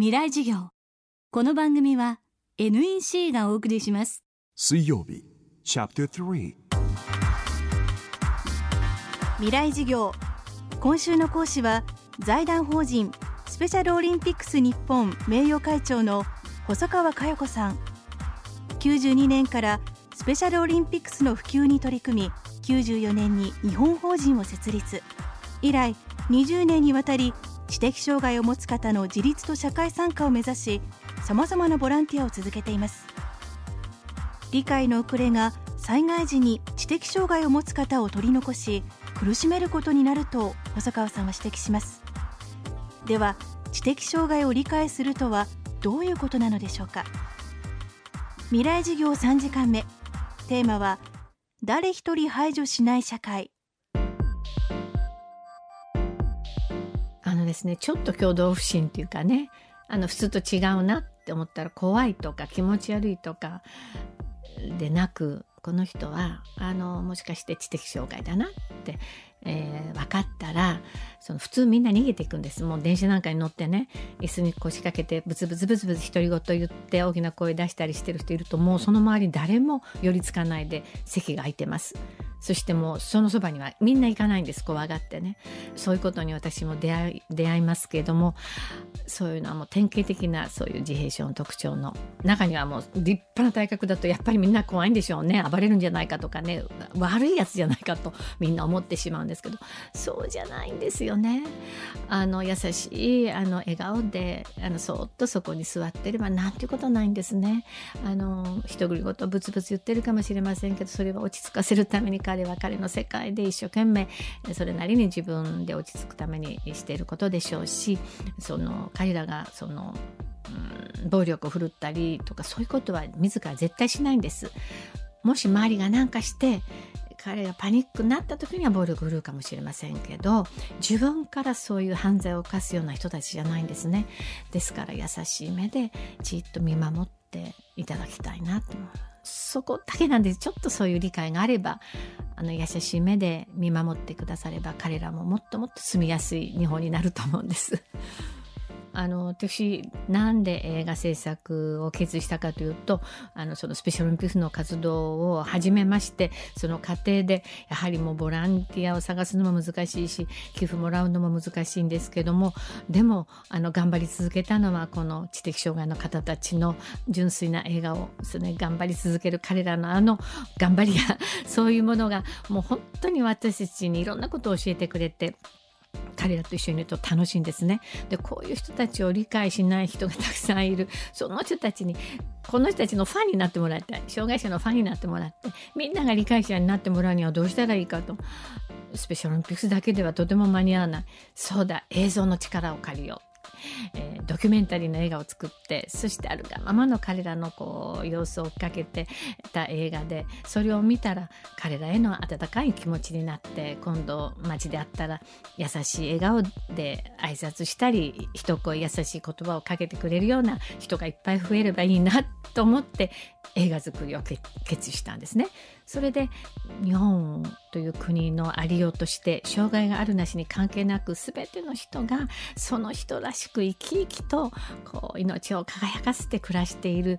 未来事業。この番組は NEC がお送りします。水曜日チャプター未来事業。今週の講師は財団法人スペシャルオリンピックス日本名誉会長の細川佳代子さん。92年からスペシャルオリンピックスの普及に取り組み94年に日本法人を設立。以来20年にわたり知的障害を持つ方の自立と社会参加を目指しさまざまなボランティアを続けています。理解の遅れが災害時に知的障害を持つ方を取り残し苦しめることになると細川さんは指摘します。では知的障害を理解するとはどういうことなのでしょうか。未来事業3時間目。テーマは誰一人排除しない社会。ですね。ちょっと共同不審っていうかね。あの普通と違うなって思ったら怖いとか気持ち悪いとかでなくこの人はあのもしかして知的障害だなってえー、分かったらその普通みんな逃げていくんです。もう電車なんかに乗ってね椅子に腰掛けてブツブツブツブツ独り言言って大きな声出したりしてる人いるともうその周り誰も寄りつかないで席が空いてます。そしてもうそのそばにはみんな行かないんです。怖がってね。そういうことに私も出会い出会いますけれどもそういうのはもう典型的なそういう自閉症の特徴の中にはもう立派な体格だとやっぱりみんな怖いんでしょうね。暴れるんじゃないかとかね。悪いやつじゃないかとみんな思ってしまうんですけどそうじゃないんですよね。あの優しいあの笑顔であのそっとそこに座ってればなんていうことないんですね。あの独り言ブツブツ言ってるかもしれませんけどそれは落ち着かせるために彼は彼の世界で一生懸命それなりに自分で落ち着くためにしていることでしょうしその彼らがその、暴力を振るったりとかそういうことは自ら絶対しないんです。もし周りが何かして彼がパニックになった時には暴力振るうかもしれませんけど自分からそういう犯罪を犯すような人たちじゃないんですねですから優しい目でじっと見守っていただきたいなと思うそこだけなんですちょっとそういう理解があればあの優しい目で見守ってくだされば彼らももっともっと住みやすい日本になると思うんです。あの私なんで映画制作を決意したかというとあのそのスペシャルオリンピックの活動を始めましてその過程でやはりもうボランティアを探すのも難しいし寄付もらうのも難しいんですけどもでもあの頑張り続けたのはこの知的障害の方たちの純粋な笑顔それ、ね、頑張り続ける彼らのあの頑張りやそういうものがもう本当に私たちにいろんなことを教えてくれて彼らと一緒にいると楽しいんですね。でこういう人たちを理解しない人がたくさんいる。その人たちにこの人たちのファンになってもらいたい。障害者のファンになってもらってみんなが理解者になってもらうにはどうしたらいいかと。スペシャルオリンピックスだけではとても間に合わない。そうだ映像の力を借りよう。えー、ドキュメンタリーの映画を作ってそしてあるがままの彼らのこう様子を追っかけてた映画でそれを見たら彼らへの温かい気持ちになって今度街で会ったら優しい笑顔で挨拶したり一声優しい言葉をかけてくれるような人がいっぱい増えればいいなと思って映画作りを決意したんですね。それで日本という国のありようとして障害があるなしに関係なく全ての人がその人らしく生き生きとこう命を輝かせて暮らしている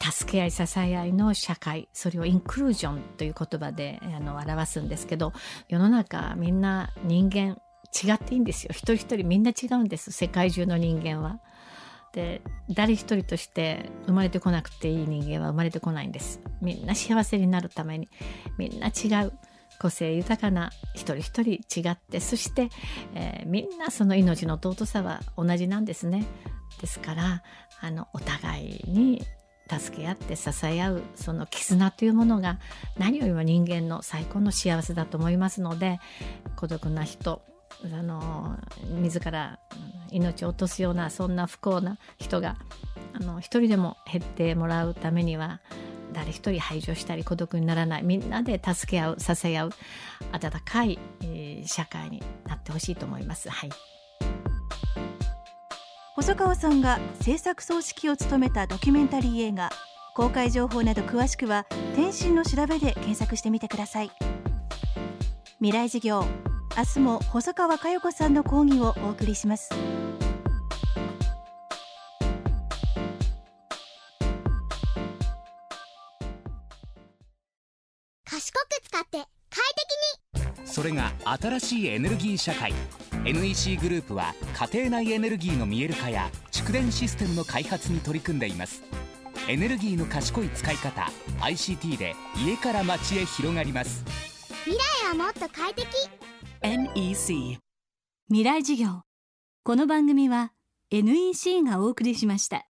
助け合い支え合いの社会それをインクルージョンという言葉であの表すんですけど世の中みんな人間違っていいんですよ一人一人みんな違うんです世界中の人間は。で誰一人として生まれてこなくていい人間は生まれてこないんです。みんな幸せになるために。みんな違う。個性豊かな一人一人違ってそして、えー、みんなその命の尊さは同じなんですね。ですからあのお互いに助け合って支え合うその絆というものが何よりも人間の最高の幸せだと思いますので孤独な人あの自ら命を落とすようなそんな不幸な人があの一人でも減ってもらうためには誰一人排除したり孤独にならない。みんなで助け合う支え合う温かい、えー、社会になってほしいと思います。はい。細川さんが制作総指揮を務めたドキュメンタリー映画公開情報など詳しくは天心の調べで検索してみてください。未来事業明日も細川佳代子さんの講義をお送りします。賢く使って快適に。それが新しいエネルギー社会。NEC グループは家庭内エネルギーの見える化や蓄電システムの開発に取り組んでいます。エネルギーの賢い使い方 ICT で家から街へ広がります。未来はもっと快適。NEC 未来授業。この番組は NEC がお送りしました。